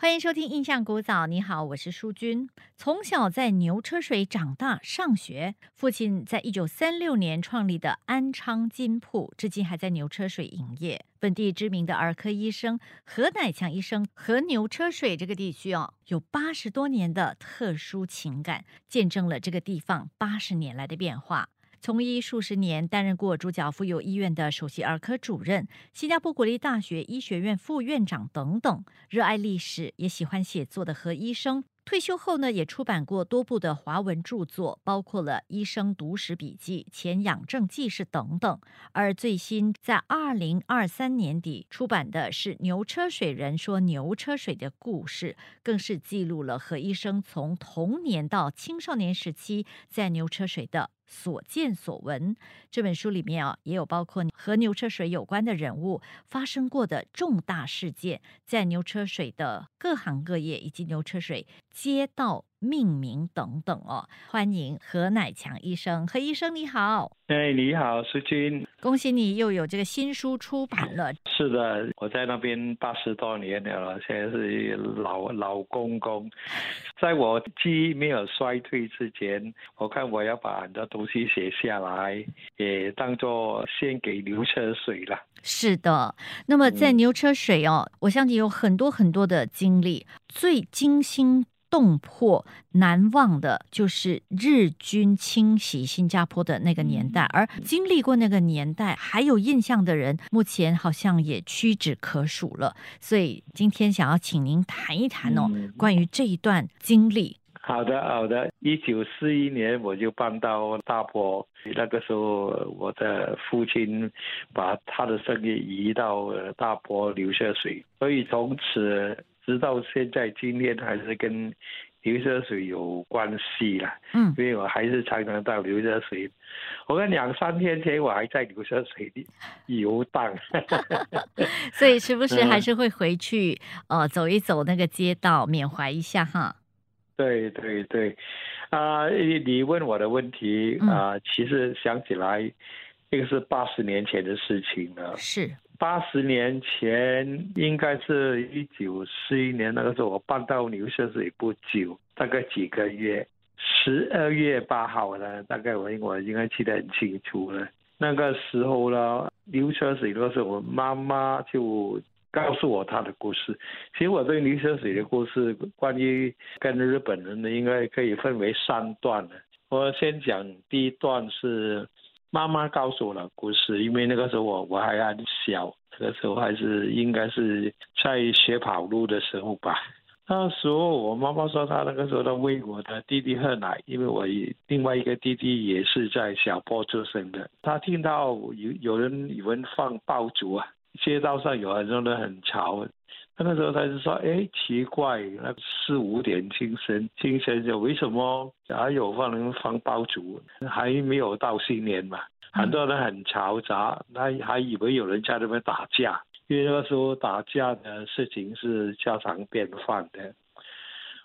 欢迎收听《印象古早》。你好，我是淑君。从小在牛车水长大，上学。父亲在一九三六年创立的安昌金铺，至今还在牛车水营业。本地知名的儿科医生何乃强医生和牛车水这个地区哦，有八十多年的特殊情感，见证了这个地方八十年来的变化。从医数十年，担任过主角妇幼医院的首席儿科主任、新加坡国立大学医学院副院长等等。热爱历史，也喜欢写作的何医生，退休后呢，也出版过多部的华文著作，包括了《医生读史笔记》《前养正记事》等等。而最新在二零二三年底出版的是《牛车水人说牛车水的故事》，更是记录了何医生从童年到青少年时期在牛车水的。所见所闻，这本书里面啊，也有包括和牛车水有关的人物发生过的重大事件，在牛车水的各行各业以及牛车水街道。命名等等哦，欢迎何乃强医生。何医生你好，哎，你好，苏军，恭喜你又有这个新书出版了。是的，我在那边八十多年了，现在是老老公公。在我记忆没有衰退之前，我看我要把很多东西写下来，也当做献给牛车水了。是的，那么在牛车水哦，我相信有很多很多的经历，最惊心。动魄难忘的，就是日军侵袭新加坡的那个年代，而经历过那个年代还有印象的人，目前好像也屈指可数了。所以今天想要请您谈一谈哦，关于这一段经历。好的，好的。一九四一年我就搬到大坡，那个时候我的父亲把他的生意移到大坡流下水，所以从此。直到现在，今天还是跟流色水有关系啦。嗯，因为我还是常常到流色水。我看两三天前我还在流色水里游荡。所以时不时还是会回去呃走一走那个街道，缅怀一下哈？对对对，啊，你问我的问题啊，其实想起来，这个是八十年前的事情了。是。八十年前，应该是一九四一年那个时候，我搬到牛车水不久，大概几个月。十二月八号呢，大概我我应该记得很清楚了。那个时候呢，牛车水的时候，我妈妈就告诉我她的故事。其实我对牛车水的故事，关于跟日本人的，应该可以分为三段的。我先讲第一段是。妈妈告诉我了故事，因为那个时候我我还很小，那个时候还是应该是在学跑路的时候吧。那时候我妈妈说，她那个时候她喂我的弟弟喝奶，因为我另外一个弟弟也是在小坡出生的。他听到有有人有人放爆竹啊，街道上有很多人很吵。那个时候他就说：“哎，奇怪，那四五点清晨，清晨就为什么还有放人放爆竹？还没有到新年嘛，很多人很嘈杂，他还以为有人在那边打架，因为那个时候打架的事情是家常便饭的。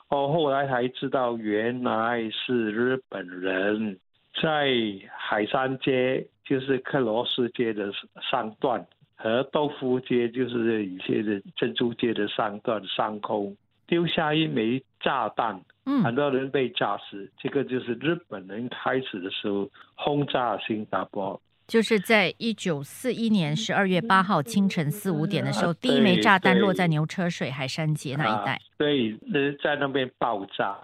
哦，后来才知道原来是日本人在海山街，就是克罗斯街的上段。”和豆腐街就是以前的珍珠街的上段上空丢下一枚炸弹，嗯，很多人被炸死。这个就是日本人开始的时候轰炸新加坡，就是在一九四一年十二月八号清晨四五点的时候，第一枚炸弹落在牛车水海山街那一带，对，那在那边爆炸。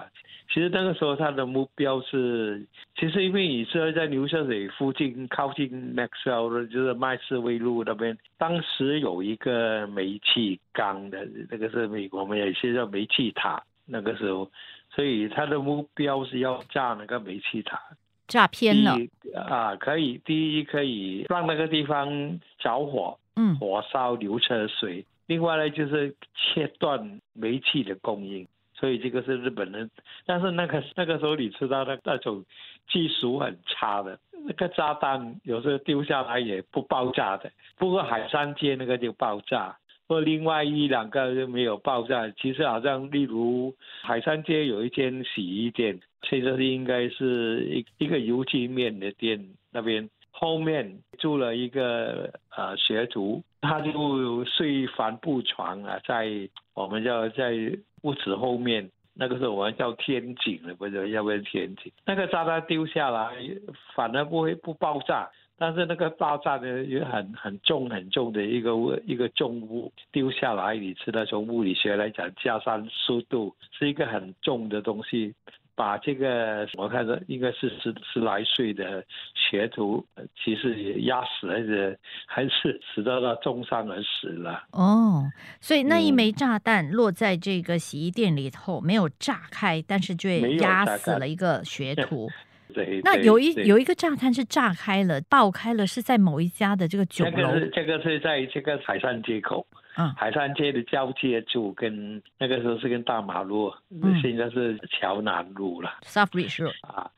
其实那个时候他的目标是，其实因为你是在牛车水附近，靠近 Maxwell 就是麦斯威路那边，当时有一个煤气缸的，那个是美国，我们也是叫煤气塔。那个时候，所以他的目标是要炸那个煤气塔，炸偏了啊！可以，第一可以让那个地方着火，嗯，火烧牛车水。另外呢，就是切断煤气的供应。所以这个是日本人，但是那个那个时候你知道那那种技术很差的，那个炸弹有时候丢下来也不爆炸的。不过海山街那个就爆炸，或另外一两个就没有爆炸。其实好像例如海山街有一间洗衣店，现在是应该是一一个油漆面的店那边后面住了一个呃学徒，他就睡帆布床啊，在我们叫在屋子后面。那个时候我们叫天井了，不是要不要天井？那个炸弹丢下来，反而不会不爆炸，但是那个爆炸的也很很重很重的一个一个重物丢下来，你知道从物理学来讲，加上速度是一个很重的东西。把这个我看着应该是十十来岁的学徒，其实也压死了，还是死到了重伤而死了。哦，所以那一枚炸弹落在这个洗衣店里头，没有炸开，但是却压死了一个学 徒。对，那有一有一个炸弹是炸开了、爆开了，是在某一家的这个酒楼。这个是在这个海上街口。嗯，海山街的交界处跟那个时候是跟大马路，现在是桥南路了。South Bridge Road 啊，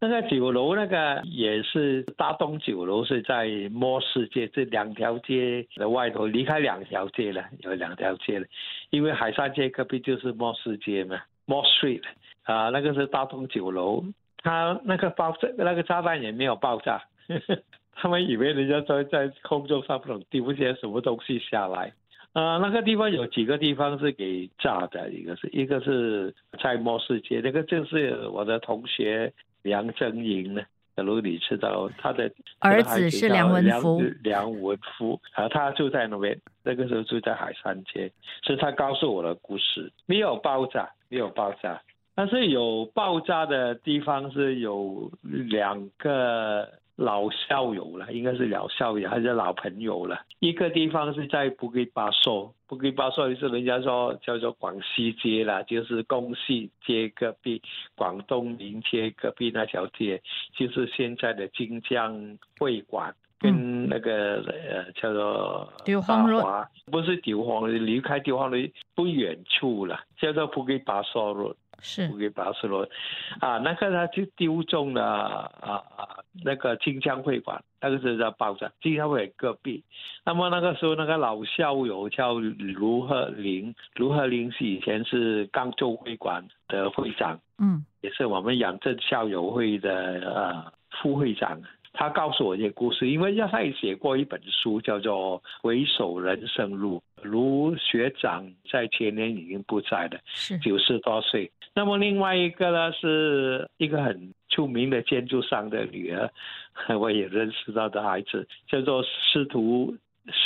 那个酒楼那个也是大东酒楼，是在莫世街这两条街的外头，离开两条街了，有两条街了。因为海山街隔壁就是莫世街嘛，More Street 啊，那个是大东酒楼，他那个爆炸那个炸弹也没有爆炸，他们以为人家在在空中上不懂丢些什么东西下来。啊，那个地方有几个地方是给炸的，一个是一个是在末世界，那个就是我的同学梁正英呢，假如你知道他的儿子是梁文福，梁文福啊，他住在那边，那个时候住在海山街，是他告诉我的故事，没有爆炸，没有爆炸，但是有爆炸的地方是有两个。老校友了，应该是老校友还是老朋友了。一个地方是在布吉巴索，布吉巴索是人家说叫做广西街啦，就是公西街隔壁，广东临街隔壁那条街，就是现在的金江会馆跟那个呃叫做丢荒路，不是丢荒，离开丢荒路不远处了，叫做布吉巴索路。是给巴斯罗，啊，那个他就丢中了啊啊，那个金江会馆，那个是在爆炸，金江会隔壁。那么那个时候那个老校友叫卢鹤林，卢鹤林是以前是赣州会馆的会长，嗯，也是我们养正校友会的呃副会长。他告诉我一些故事，因为他也写过一本书，叫做《回首人生路》。卢学长在前年已经不在了，是九十多岁。那么另外一个呢，是一个很出名的建筑商的女儿，我也认识到的孩子，叫做司徒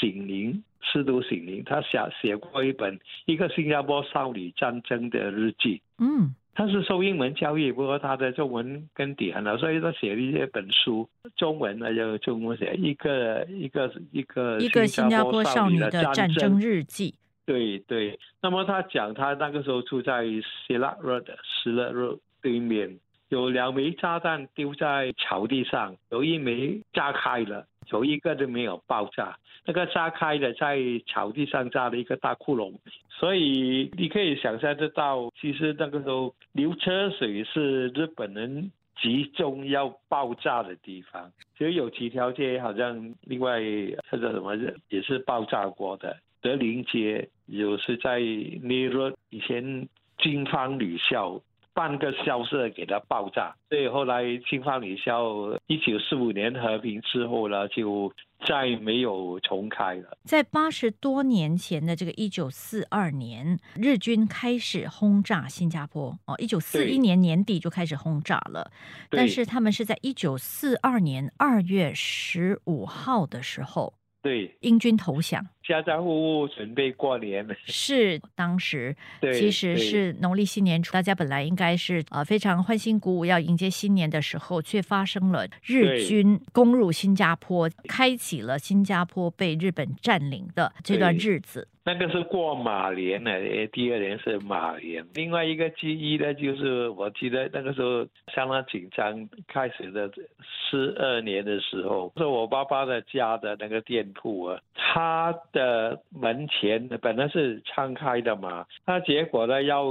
醒灵。司徒醒灵，他写写过一本《一个新加坡少女战争的日记》。嗯。他是受英文教育，不过他的中文根底很好，所以他写了一些本书，中文呢就中文写一个一个一个一个新加坡少女的战争日记。对对，那么他讲他那个时候住在希腊热的希腊热对面，有两枚炸弹丢在草地上，有一枚炸开了。有一个都没有爆炸，那个炸开的在草地上炸了一个大窟窿，所以你可以想象得到，其实那个时候流车水是日本人集中要爆炸的地方。其实有几条街好像另外叫做什么也是爆炸过的，德林街有是在尼罗以前金方女校。半个校舍给它爆炸，所以后来清华女校一九四五年和平之后呢，就再没有重开了。在八十多年前的这个一九四二年，日军开始轰炸新加坡哦，一九四一年年底就开始轰炸了，但是他们是在一九四二年二月十五号的时候。对，英军投降，家家户户准备过年了。是当时，其实是农历新年初，大家本来应该是呃非常欢欣鼓舞，要迎接新年的时候，却发生了日军攻入新加坡，开启了新加坡被日本占领的这段日子。那个是过马年呢，第二年是马年。另外一个记忆呢，就是我记得那个时候相当紧张，开始的十二年的时候，是我爸爸的家的那个店铺啊，他的门前本来是敞开的嘛，那结果呢要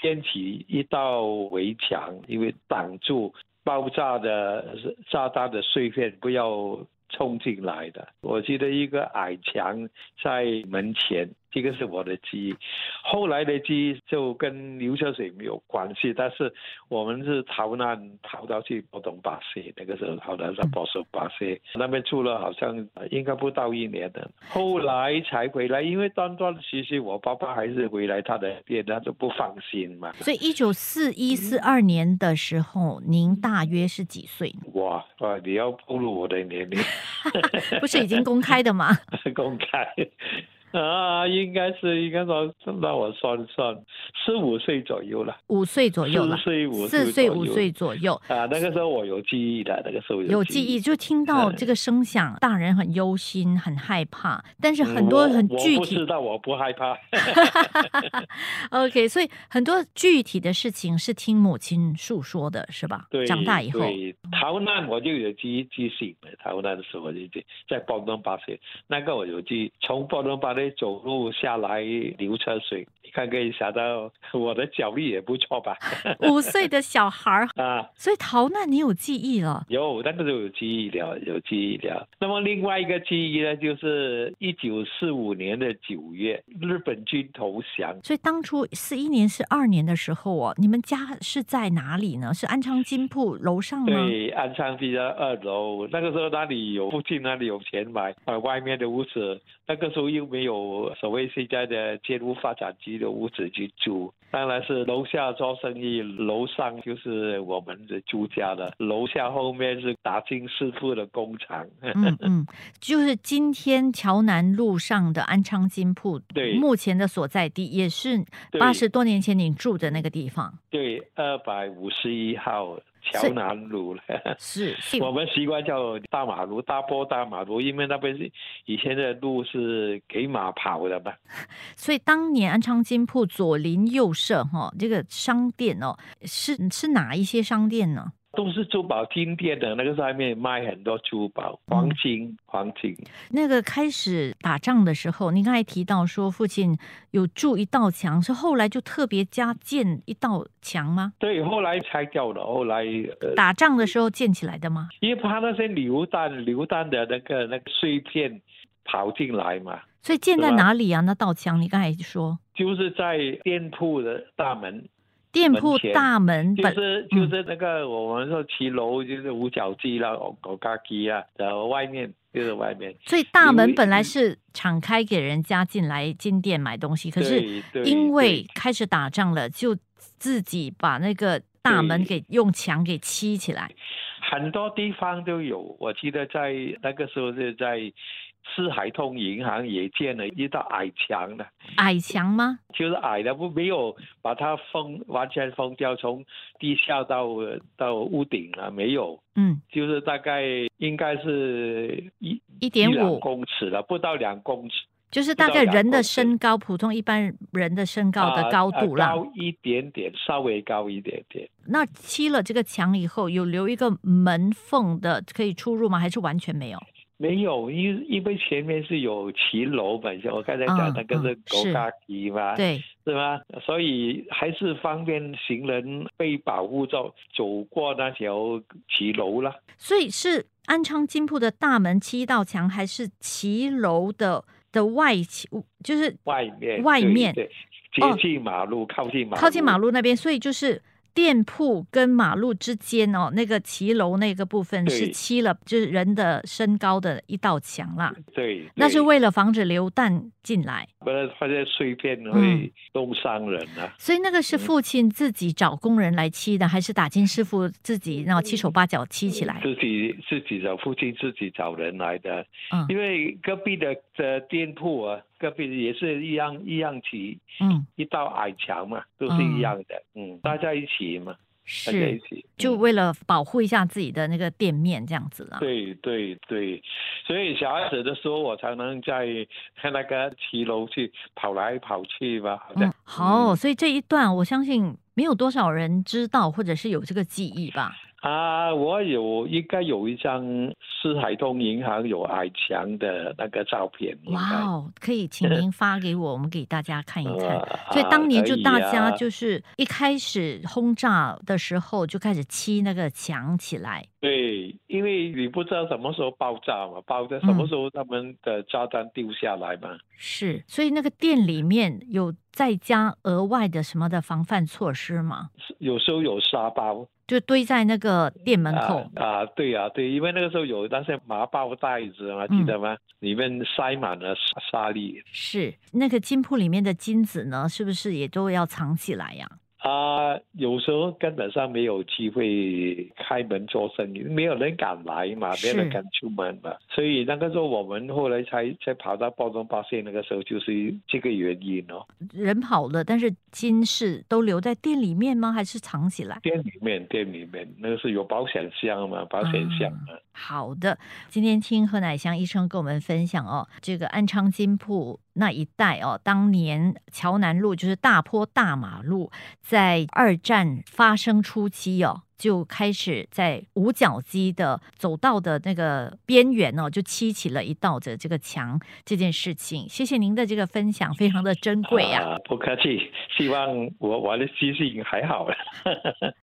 掀起一道围墙，因为挡住爆炸的炸弹的碎片不要。冲进来的，我记得一个矮墙在门前，这个是我的记忆。后来的记忆就跟牛车水没有关系，但是我们是逃难逃到去波东巴西，那个时候逃到在波东巴西那边住了，好像应该不到一年的，后来才回来，因为断断续续，我爸爸还是回来他的店，他就不放心嘛。所以一九四一四二年的时候，您大约是几岁？哇哇，你要暴露我的年龄，不是已经公开的吗？公开。啊，应该是应该说，让我算算，四五岁左右了，五岁左右了，四岁五四岁五岁左右啊。那个时候我有记忆的，那个时候有记忆，就听到这个声响，大人很忧心，很害怕，但是很多很具体，知道我不害怕。OK，所以很多具体的事情是听母亲诉说的，是吧？对，长大以后逃难我就有记记性，逃难的时候就在广东巴士，那个我有记，从广东巴。走路下来流车水，你看可以想到我的脚力也不错吧？五岁的小孩儿 啊，所以逃难你有记忆了？有，那个时候有记忆了，有记忆了。那么另外一个记忆呢，就是一九四五年的九月，日本军投降。所以当初四一年、四二年的时候哦，你们家是在哪里呢？是安昌金铺楼上吗？对，安昌金的二楼。那个时候那里有附近那里有钱买，呃，外面的屋子，那个时候又没有。有所谓现在的建屋发展局的屋子去住，当然是楼下做生意，楼上就是我们的住家的，楼下后面是达金师傅的工厂。嗯嗯，就是今天桥南路上的安昌金铺，对，目前的所在地也是八十多年前你住的那个地方。对，二百五十一号。桥南路了，是，我们习惯叫大马路，大坡大马路，因为那边是以前的路是给马跑的嘛。所以当年安昌金铺左邻右舍哈，这个商店哦，是是哪一些商店呢？都是珠宝金店的，那个上面卖很多珠宝、黄金、黄金。那个开始打仗的时候，您刚才提到说父亲有筑一道墙，是后来就特别加建一道墙吗？对，后来拆掉了，后来打仗的时候建起来的吗？因为怕那些榴弹、榴弹的那个那个碎片跑进来嘛。所以建在哪里啊？那道墙你刚才说，就是在店铺的大门。店铺大门就是就是那个我们说骑楼就是五角鸡啦，狗嘎鸡啊，然后外面就是外面。所以大门本来是敞开给人家进来进店买东西，可是因为开始打仗了，就自己把那个大门给用墙给砌起来。很多地方都有，我记得在那个时候是在。四海通银行也建了一道矮墙的，矮墙吗？就是矮的，不没有把它封完全封掉，从地下到到屋顶啊，没有。嗯，就是大概应该是一一点五公尺了，不到两公尺，就是大概人的身高，普通一般人的身高的高度了，高一点点，稍微高一点点。那砌了这个墙以后，有留一个门缝的可以出入吗？还是完全没有？没有，因因为前面是有骑楼嘛，像，我刚才讲那个是狗大梯嘛，对，是吗？所以还是方便行人被保护着走过那条骑楼啦。所以是安昌金铺的大门七道墙，还是骑楼的的外墙，就是外面外面对接近马路，靠近马靠近马路那边，所以就是。店铺跟马路之间哦，那个骑楼那个部分是砌了，就是人的身高的一道墙啦。对，那是为了防止流弹进来，不然发现碎片会弄伤人啊。所以那个是父亲自己找工人来砌的，还是打金师傅自己然后七手八脚砌起来？自己自己找父亲自己找人来的。嗯，因为隔壁的的店铺啊。隔壁也是一样一样起，嗯，一道矮墙嘛，都是一样的，嗯，大家一起嘛，大家一起，就为了保护一下自己的那个店面这样子啦。对对对，所以小孩子的时候，我才能在那个骑楼去跑来跑去吧。嗯，好，所以这一段我相信没有多少人知道，或者是有这个记忆吧。啊，我有应该有一张是海通银行有矮墙的那个照片。哇哦，可以请您发给我，我们给大家看一看。啊所以当年就大家啊就是一开始轰炸的时候就开始砌那个墙起来。对，因为你不知道什么时候爆炸嘛，爆炸什么时候他们的炸弹丢下来嘛。是，所以那个店里面有再加额外的什么的防范措施吗？有时候有沙包就堆在那个店门口。啊啊，对啊，对，因为那个时候有那些麻包袋子嘛，记得吗？里面塞满了沙沙粒是，那个金铺里面的金子呢，是不是也都要藏起来呀？啊，有时候根本上没有机会开门做生意，没有人敢来嘛，没有人敢出门嘛，所以那个时候我们后来才才跑到包中发现，那个时候就是这个原因哦。人跑了，但是金饰都留在店里面吗？还是藏起来？店里面，店里面那个是有保险箱嘛，保险箱嘛。好的，今天听何乃香医生跟我们分享哦，这个安昌金铺那一带哦，当年桥南路就是大坡大马路，在二战发生初期哦。就开始在五角鸡的走道的那个边缘哦，就砌起了一道的这个墙。这件事情，谢谢您的这个分享，非常的珍贵啊。不客气，希望我我的记性还好了。